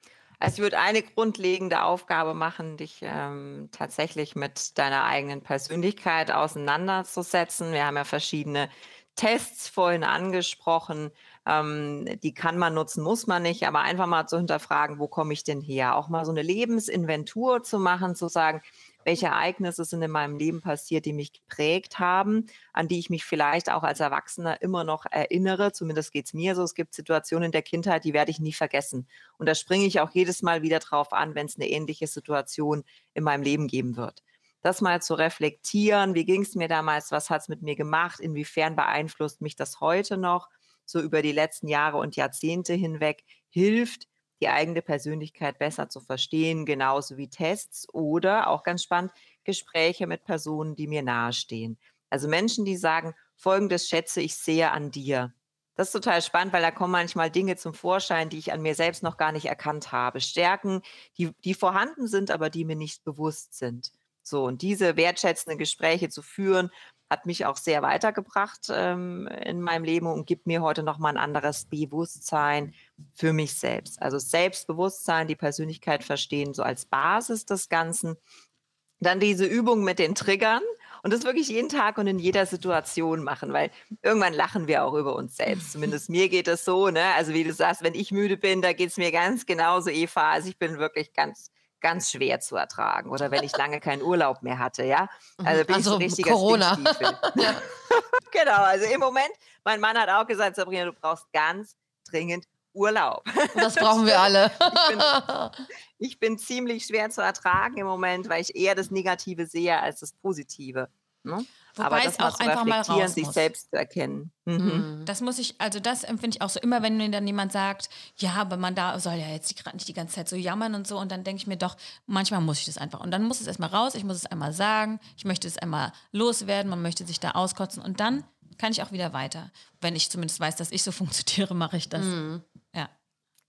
Also ich würde eine grundlegende Aufgabe machen, dich ähm, tatsächlich mit deiner eigenen Persönlichkeit auseinanderzusetzen. Wir haben ja verschiedene Tests vorhin angesprochen. Ähm, die kann man nutzen, muss man nicht, aber einfach mal zu hinterfragen, wo komme ich denn her? Auch mal so eine Lebensinventur zu machen, zu sagen, welche Ereignisse sind in meinem Leben passiert, die mich geprägt haben, an die ich mich vielleicht auch als Erwachsener immer noch erinnere. Zumindest geht es mir so. Es gibt Situationen in der Kindheit, die werde ich nie vergessen. Und da springe ich auch jedes Mal wieder drauf an, wenn es eine ähnliche Situation in meinem Leben geben wird. Das mal zu reflektieren, wie ging es mir damals, was hat es mit mir gemacht, inwiefern beeinflusst mich das heute noch, so über die letzten Jahre und Jahrzehnte hinweg, hilft, die eigene Persönlichkeit besser zu verstehen, genauso wie Tests oder auch ganz spannend, Gespräche mit Personen, die mir nahestehen. Also Menschen, die sagen, folgendes schätze ich sehr an dir. Das ist total spannend, weil da kommen manchmal Dinge zum Vorschein, die ich an mir selbst noch gar nicht erkannt habe. Stärken, die, die vorhanden sind, aber die mir nicht bewusst sind. So, und diese wertschätzenden Gespräche zu führen, hat mich auch sehr weitergebracht ähm, in meinem Leben und gibt mir heute nochmal ein anderes Bewusstsein für mich selbst. Also Selbstbewusstsein, die Persönlichkeit verstehen, so als Basis des Ganzen. Dann diese Übung mit den Triggern und das wirklich jeden Tag und in jeder Situation machen, weil irgendwann lachen wir auch über uns selbst. Zumindest mir geht es so, ne? Also wie du sagst, wenn ich müde bin, da geht es mir ganz genauso, Eva. Also ich bin wirklich ganz ganz schwer zu ertragen oder wenn ich lange keinen Urlaub mehr hatte, ja. Mhm. Also bin also ich so Corona. genau, also im Moment, mein Mann hat auch gesagt, Sabrina, du brauchst ganz dringend Urlaub. Das brauchen wir alle. ich, bin, ich bin ziemlich schwer zu ertragen im Moment, weil ich eher das Negative sehe als das Positive. Ne? Wobei Aber das es auch einfach mal raus sich muss. selbst erkennen. Mhm. mhm. Das muss ich, also das empfinde ich auch so immer, wenn mir dann jemand sagt, ja, aber man da soll ja jetzt gerade nicht die ganze Zeit so jammern und so. Und dann denke ich mir doch, manchmal muss ich das einfach. Und dann muss es erstmal raus, ich muss es einmal sagen, ich möchte es einmal loswerden, man möchte sich da auskotzen und dann kann ich auch wieder weiter. Wenn ich zumindest weiß, dass ich so funktioniere, mache ich das. Mhm. Ja.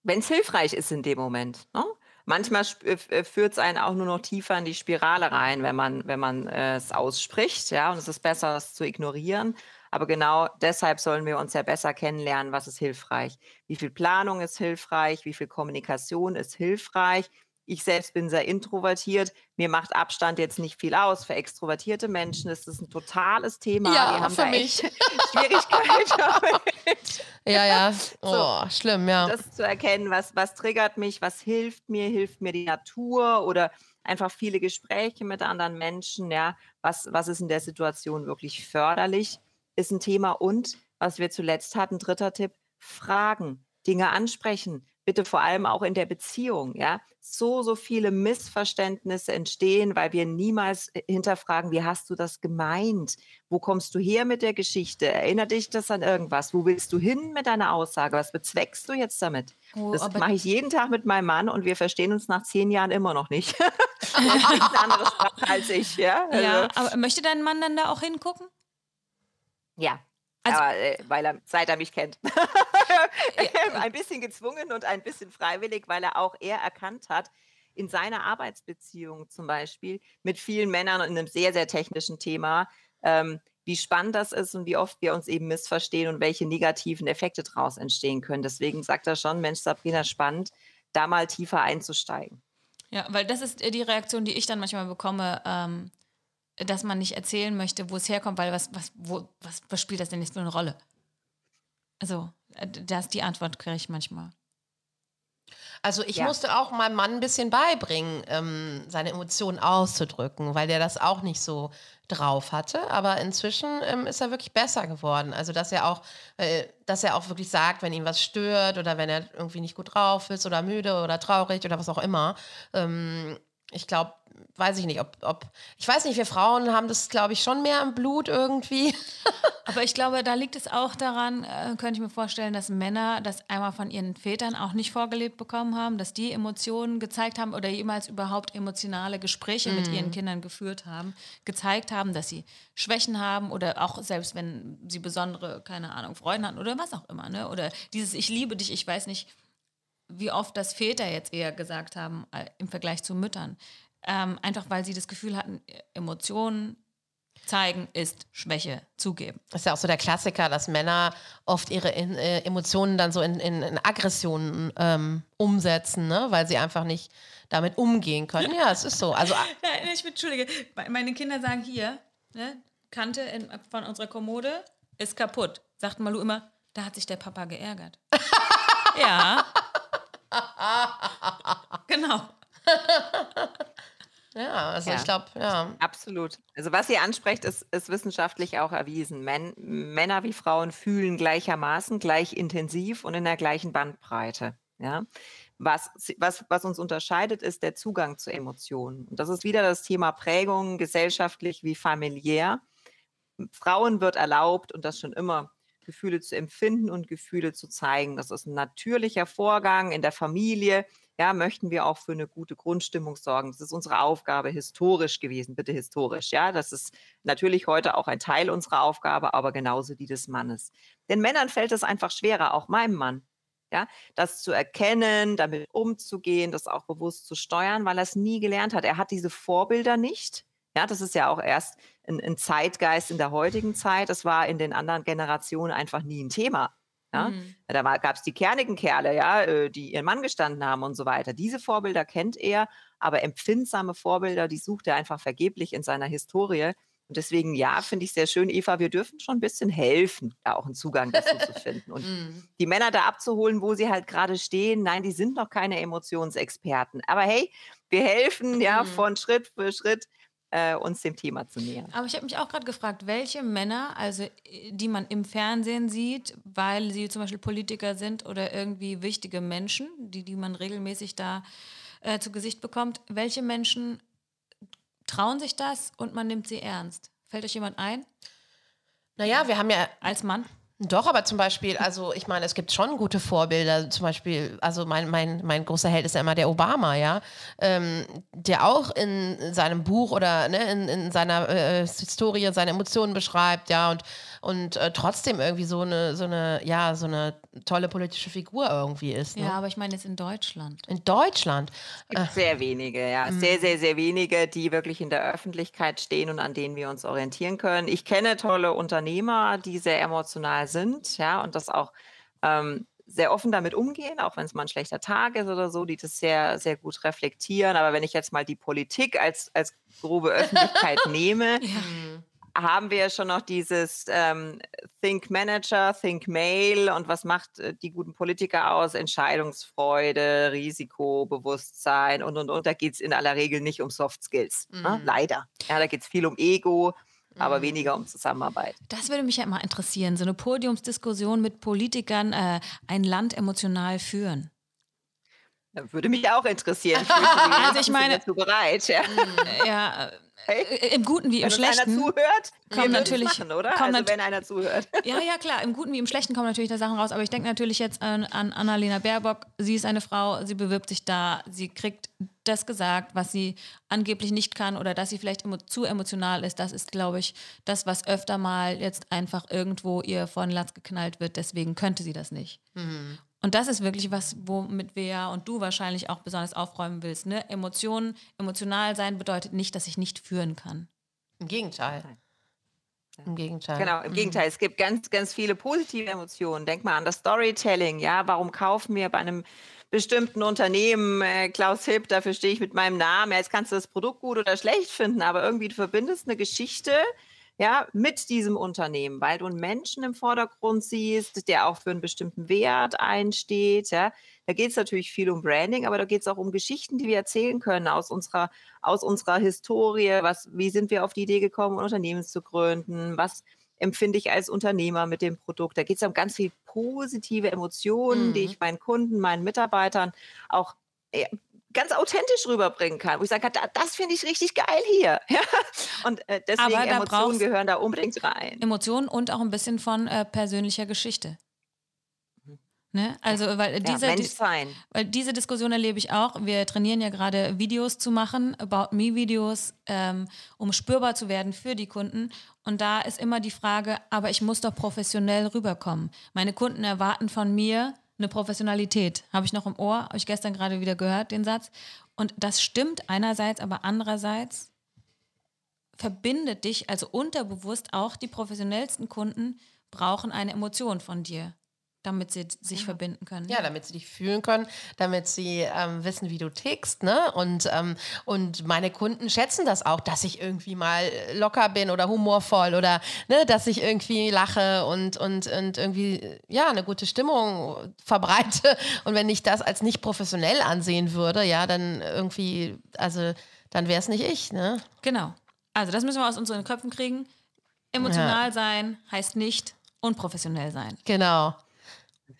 Wenn es hilfreich ist in dem Moment. Ne? Manchmal äh, äh, führt es einen auch nur noch tiefer in die Spirale rein, wenn man, wenn man äh, es ausspricht, ja, und es ist besser, das zu ignorieren. Aber genau deshalb sollen wir uns ja besser kennenlernen, was ist hilfreich. Wie viel Planung ist hilfreich, wie viel Kommunikation ist hilfreich, ich selbst bin sehr introvertiert. Mir macht Abstand jetzt nicht viel aus. Für extrovertierte Menschen ist das ein totales Thema. Ja, Die haben für mich. Schwierigkeiten. Ja, ja. Oh, so, schlimm, ja. Das zu erkennen, was, was triggert mich, was hilft mir, hilft mir die Natur oder einfach viele Gespräche mit anderen Menschen, ja. Was, was ist in der Situation wirklich förderlich, ist ein Thema. Und was wir zuletzt hatten, dritter Tipp, Fragen, Dinge ansprechen bitte vor allem auch in der Beziehung, ja, so, so viele Missverständnisse entstehen, weil wir niemals äh, hinterfragen, wie hast du das gemeint? Wo kommst du her mit der Geschichte? Erinnert dich das an irgendwas? Wo willst du hin mit deiner Aussage? Was bezweckst du jetzt damit? Oh, das mache ich jeden Tag mit meinem Mann und wir verstehen uns nach zehn Jahren immer noch nicht. er spricht Sprache als ich, ja. Also. Ja, aber möchte dein Mann dann da auch hingucken? Ja, also, aber, äh, weil er, seit er mich kennt. ein bisschen gezwungen und ein bisschen freiwillig, weil er auch er erkannt hat, in seiner Arbeitsbeziehung zum Beispiel mit vielen Männern in einem sehr, sehr technischen Thema, ähm, wie spannend das ist und wie oft wir uns eben missverstehen und welche negativen Effekte daraus entstehen können. Deswegen sagt er schon, Mensch, Sabrina, spannend, da mal tiefer einzusteigen. Ja, weil das ist die Reaktion, die ich dann manchmal bekomme. Ähm, dass man nicht erzählen möchte, wo es herkommt, weil was, was, wo, was, was spielt das denn jetzt für eine Rolle? Also, äh, das die Antwort kriege ich manchmal. Also ich ja. musste auch meinem Mann ein bisschen beibringen, ähm, seine Emotionen auszudrücken, weil der das auch nicht so drauf hatte. Aber inzwischen ähm, ist er wirklich besser geworden. Also dass er auch, äh, dass er auch wirklich sagt, wenn ihm was stört oder wenn er irgendwie nicht gut drauf ist oder müde oder traurig oder was auch immer. Ähm, Ich glaube, weiß ich nicht, ob, ob, ich weiß nicht, wir Frauen haben das, glaube ich, schon mehr im Blut irgendwie. Aber ich glaube, da liegt es auch daran, äh, könnte ich mir vorstellen, dass Männer das einmal von ihren Vätern auch nicht vorgelebt bekommen haben, dass die Emotionen gezeigt haben oder jemals überhaupt emotionale Gespräche mhm. mit ihren Kindern geführt haben, gezeigt haben, dass sie Schwächen haben oder auch selbst wenn sie besondere, keine Ahnung, Freunde hatten oder was auch immer, ne? Oder dieses Ich liebe dich, ich weiß nicht, wie oft das Väter jetzt eher gesagt haben äh, im Vergleich zu Müttern. Ähm, einfach weil sie das Gefühl hatten, Emotionen zeigen ist Schwäche zugeben. Das ist ja auch so der Klassiker, dass Männer oft ihre äh, Emotionen dann so in, in, in Aggressionen ähm, umsetzen, ne? weil sie einfach nicht damit umgehen können. Ja, es ist so. Also, Nein, ich entschuldige. Meine Kinder sagen hier, ne, Kante in, von unserer Kommode ist kaputt. Sagt Malu immer, da hat sich der Papa geärgert. ja. genau. Ja, also ja. ich glaube, ja. Absolut. Also was ihr ansprecht, ist, ist wissenschaftlich auch erwiesen. Män Männer wie Frauen fühlen gleichermaßen, gleich intensiv und in der gleichen Bandbreite. Ja. Was, was, was uns unterscheidet, ist der Zugang zu Emotionen. Und das ist wieder das Thema Prägung, gesellschaftlich wie familiär. Frauen wird erlaubt, und das schon immer, Gefühle zu empfinden und Gefühle zu zeigen. Das ist ein natürlicher Vorgang in der Familie. Ja, möchten wir auch für eine gute Grundstimmung sorgen. Das ist unsere Aufgabe historisch gewesen, bitte historisch. Ja, das ist natürlich heute auch ein Teil unserer Aufgabe, aber genauso die des Mannes. Den Männern fällt es einfach schwerer, auch meinem Mann. Ja, das zu erkennen, damit umzugehen, das auch bewusst zu steuern, weil er es nie gelernt hat. Er hat diese Vorbilder nicht. Ja, das ist ja auch erst ein, ein Zeitgeist in der heutigen Zeit. Das war in den anderen Generationen einfach nie ein Thema. Ja? Mhm. Da gab es die kernigen Kerle, ja, äh, die ihren Mann gestanden haben und so weiter. Diese Vorbilder kennt er, aber empfindsame Vorbilder, die sucht er einfach vergeblich in seiner Historie. Und deswegen, ja, finde ich sehr schön, Eva, wir dürfen schon ein bisschen helfen, da auch einen Zugang dazu zu finden. Und mhm. die Männer da abzuholen, wo sie halt gerade stehen, nein, die sind noch keine Emotionsexperten. Aber hey, wir helfen ja mhm. von Schritt für Schritt äh, uns dem Thema zu nähern. Aber ich habe mich auch gerade gefragt, welche Männer, also die man im Fernsehen sieht, weil sie zum Beispiel Politiker sind oder irgendwie wichtige Menschen, die, die man regelmäßig da äh, zu Gesicht bekommt, welche Menschen trauen sich das und man nimmt sie ernst? Fällt euch jemand ein? Naja, wir haben ja als Mann. Doch, aber zum Beispiel, also ich meine, es gibt schon gute Vorbilder. Zum Beispiel, also mein, mein, mein großer Held ist ja immer der Obama, ja, ähm, der auch in seinem Buch oder ne, in, in seiner äh, Historie seine Emotionen beschreibt, ja, und, und äh, trotzdem irgendwie so eine, so eine, ja, so eine tolle politische Figur irgendwie ist. Ne? Ja, aber ich meine jetzt in Deutschland. In Deutschland. Gibt äh. sehr wenige, ja. Mhm. Sehr, sehr, sehr wenige, die wirklich in der Öffentlichkeit stehen und an denen wir uns orientieren können. Ich kenne tolle Unternehmer, die sehr emotional sind, ja, und das auch ähm, sehr offen damit umgehen, auch wenn es mal ein schlechter Tag ist oder so, die das sehr, sehr gut reflektieren. Aber wenn ich jetzt mal die Politik als, als grobe Öffentlichkeit nehme, ja. Haben wir ja schon noch dieses ähm, Think Manager, Think Mail und was macht äh, die guten Politiker aus? Entscheidungsfreude, Risikobewusstsein und und und. Da geht es in aller Regel nicht um Soft Skills. Ne? Mhm. Ne? Leider. Ja, da geht es viel um Ego. Aber mhm. weniger um Zusammenarbeit. Das würde mich ja immer interessieren, so eine Podiumsdiskussion mit Politikern, äh, ein Land emotional führen. Würde mich auch interessieren. Ich also ich meine, dazu bereit. Ja, ja Hey? Äh, Im Guten wie im wenn Schlechten. Wenn einer zuhört, kommt natürlich, machen, oder? Also wenn einer zuhört. Ja, ja, klar. Im Guten wie im Schlechten kommen natürlich da Sachen raus. Aber ich denke natürlich jetzt an, an Annalena Baerbock. Sie ist eine Frau, sie bewirbt sich da, sie kriegt das gesagt, was sie angeblich nicht kann oder dass sie vielleicht zu emotional ist. Das ist, glaube ich, das, was öfter mal jetzt einfach irgendwo ihr von Latz geknallt wird. Deswegen könnte sie das nicht. Mhm. Und das ist wirklich was, womit wir ja und du wahrscheinlich auch besonders aufräumen willst. Ne? Emotionen, emotional sein bedeutet nicht, dass ich nicht führen kann. Im Gegenteil. Im Gegenteil. Genau, im mhm. Gegenteil. Es gibt ganz, ganz viele positive Emotionen. Denk mal an das Storytelling. Ja, warum kaufen wir bei einem bestimmten Unternehmen äh, Klaus Hipp, dafür stehe ich mit meinem Namen. Ja, jetzt kannst du das Produkt gut oder schlecht finden, aber irgendwie du verbindest eine Geschichte ja, mit diesem Unternehmen, weil du einen Menschen im Vordergrund siehst, der auch für einen bestimmten Wert einsteht. Ja. Da geht es natürlich viel um Branding, aber da geht es auch um Geschichten, die wir erzählen können aus unserer, aus unserer Historie. Was, wie sind wir auf die Idee gekommen, ein Unternehmen zu gründen? Was empfinde ich als Unternehmer mit dem Produkt? Da geht es um ganz viel positive Emotionen, mhm. die ich meinen Kunden, meinen Mitarbeitern auch ganz authentisch rüberbringen kann, wo ich sage, das finde ich richtig geil hier. Ja? Und äh, deswegen Aber Emotionen gehören da unbedingt rein. Emotionen und auch ein bisschen von äh, persönlicher Geschichte. Ne? Also, weil diese, ja, sein. weil diese Diskussion erlebe ich auch. Wir trainieren ja gerade Videos zu machen, About Me-Videos, ähm, um spürbar zu werden für die Kunden. Und da ist immer die Frage, aber ich muss doch professionell rüberkommen. Meine Kunden erwarten von mir eine Professionalität. Habe ich noch im Ohr, habe ich gestern gerade wieder gehört, den Satz. Und das stimmt einerseits, aber andererseits verbindet dich, also unterbewusst auch die professionellsten Kunden brauchen eine Emotion von dir damit sie sich ja. verbinden können. Ja, damit sie dich fühlen können, damit sie ähm, wissen, wie du tickst. Ne? Und, ähm, und meine Kunden schätzen das auch, dass ich irgendwie mal locker bin oder humorvoll oder ne, dass ich irgendwie lache und, und, und irgendwie ja, eine gute Stimmung verbreite. Und wenn ich das als nicht professionell ansehen würde, ja, dann irgendwie, also dann wäre es nicht ich. Ne? Genau. Also das müssen wir aus unseren Köpfen kriegen. Emotional ja. sein heißt nicht unprofessionell sein. Genau.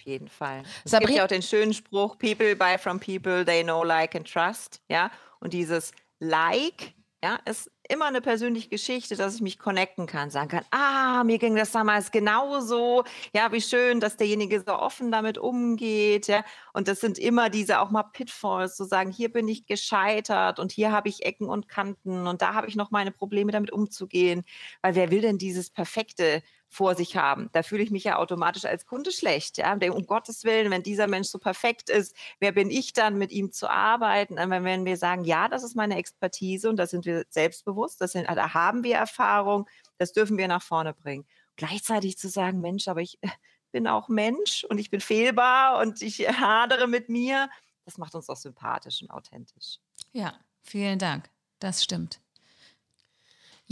Jeden Fall. Es Sabri gibt ja auch den schönen Spruch, people buy from people they know, like and trust. Ja, und dieses Like, ja, ist immer eine persönliche Geschichte, dass ich mich connecten kann, sagen kann, ah, mir ging das damals genauso. Ja, wie schön, dass derjenige so offen damit umgeht. Ja, und das sind immer diese auch mal Pitfalls, zu sagen, hier bin ich gescheitert und hier habe ich Ecken und Kanten und da habe ich noch meine Probleme damit umzugehen. Weil wer will denn dieses perfekte vor sich haben. Da fühle ich mich ja automatisch als Kunde schlecht. Ja? Um Gottes Willen, wenn dieser Mensch so perfekt ist, wer bin ich dann, mit ihm zu arbeiten? Aber wenn wir sagen, ja, das ist meine Expertise und da sind wir selbstbewusst, das sind, da haben wir Erfahrung, das dürfen wir nach vorne bringen. Gleichzeitig zu sagen, Mensch, aber ich bin auch Mensch und ich bin fehlbar und ich hadere mit mir, das macht uns doch sympathisch und authentisch. Ja, vielen Dank. Das stimmt.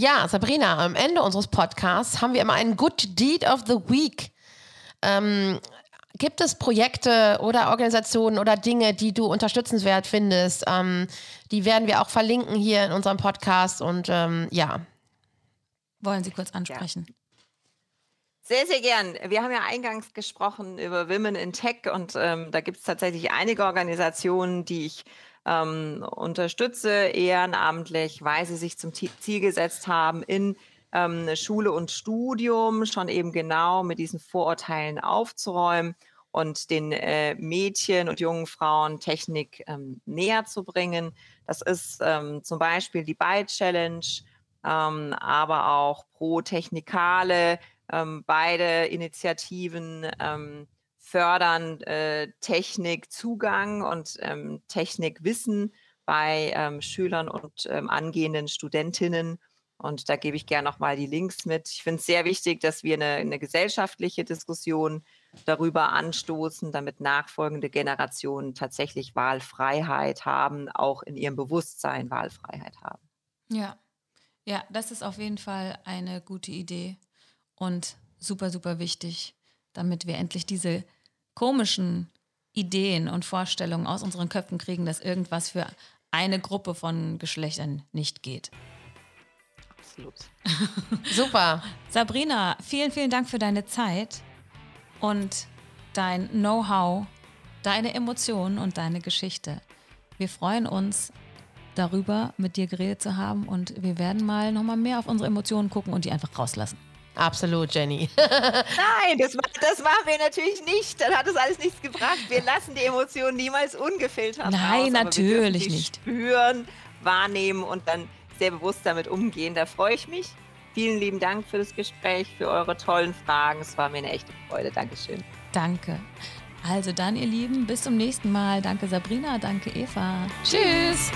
Ja, Sabrina, am Ende unseres Podcasts haben wir immer einen Good Deed of the Week. Ähm, gibt es Projekte oder Organisationen oder Dinge, die du unterstützenswert findest? Ähm, die werden wir auch verlinken hier in unserem Podcast und ähm, ja. Wollen Sie kurz ansprechen? Ja. Sehr, sehr gern. Wir haben ja eingangs gesprochen über Women in Tech und ähm, da gibt es tatsächlich einige Organisationen, die ich ähm, unterstütze ehrenamtlich, weil sie sich zum Ziel gesetzt haben, in ähm, Schule und Studium schon eben genau mit diesen Vorurteilen aufzuräumen und den äh, Mädchen und jungen Frauen Technik ähm, näher zu bringen. Das ist ähm, zum Beispiel die Byte Challenge, ähm, aber auch Pro Technikale, ähm, beide Initiativen ähm, fördern äh, Technikzugang und ähm, Technikwissen bei ähm, Schülern und ähm, angehenden Studentinnen. Und da gebe ich gerne nochmal die Links mit. Ich finde es sehr wichtig, dass wir eine, eine, gesellschaftliche Diskussion darüber anstoßen, damit nachfolgende Generationen tatsächlich Wahlfreiheit haben, auch in ihrem Bewusstsein Wahlfreiheit haben. Ja, ja, das ist auf jeden Fall eine gute Idee und super, super wichtig, damit wir endlich diese komischen Ideen und Vorstellungen aus unseren Köpfen kriegen, dass irgendwas für eine Gruppe von Geschlechtern nicht geht. Absolut. Super. Sabrina, vielen, vielen Dank für deine Zeit und dein Know-how, deine Emotionen und deine Geschichte. Wir freuen uns darüber, mit dir geredet zu haben und wir werden mal nochmal mehr auf unsere Emotionen gucken und die einfach rauslassen. Absolut, Jenny. Nein, das, das machen wir natürlich nicht. Dann hat es alles nichts gebracht. Wir lassen die Emotionen niemals ungefiltert Nein, raus, natürlich nicht. Spüren, wahrnehmen und dann sehr bewusst damit umgehen. Da freue ich mich. Vielen lieben Dank für das Gespräch, für eure tollen Fragen. Es war mir eine echte Freude. Dankeschön. Danke. Also dann, ihr Lieben, bis zum nächsten Mal. Danke Sabrina, danke Eva. Tschüss.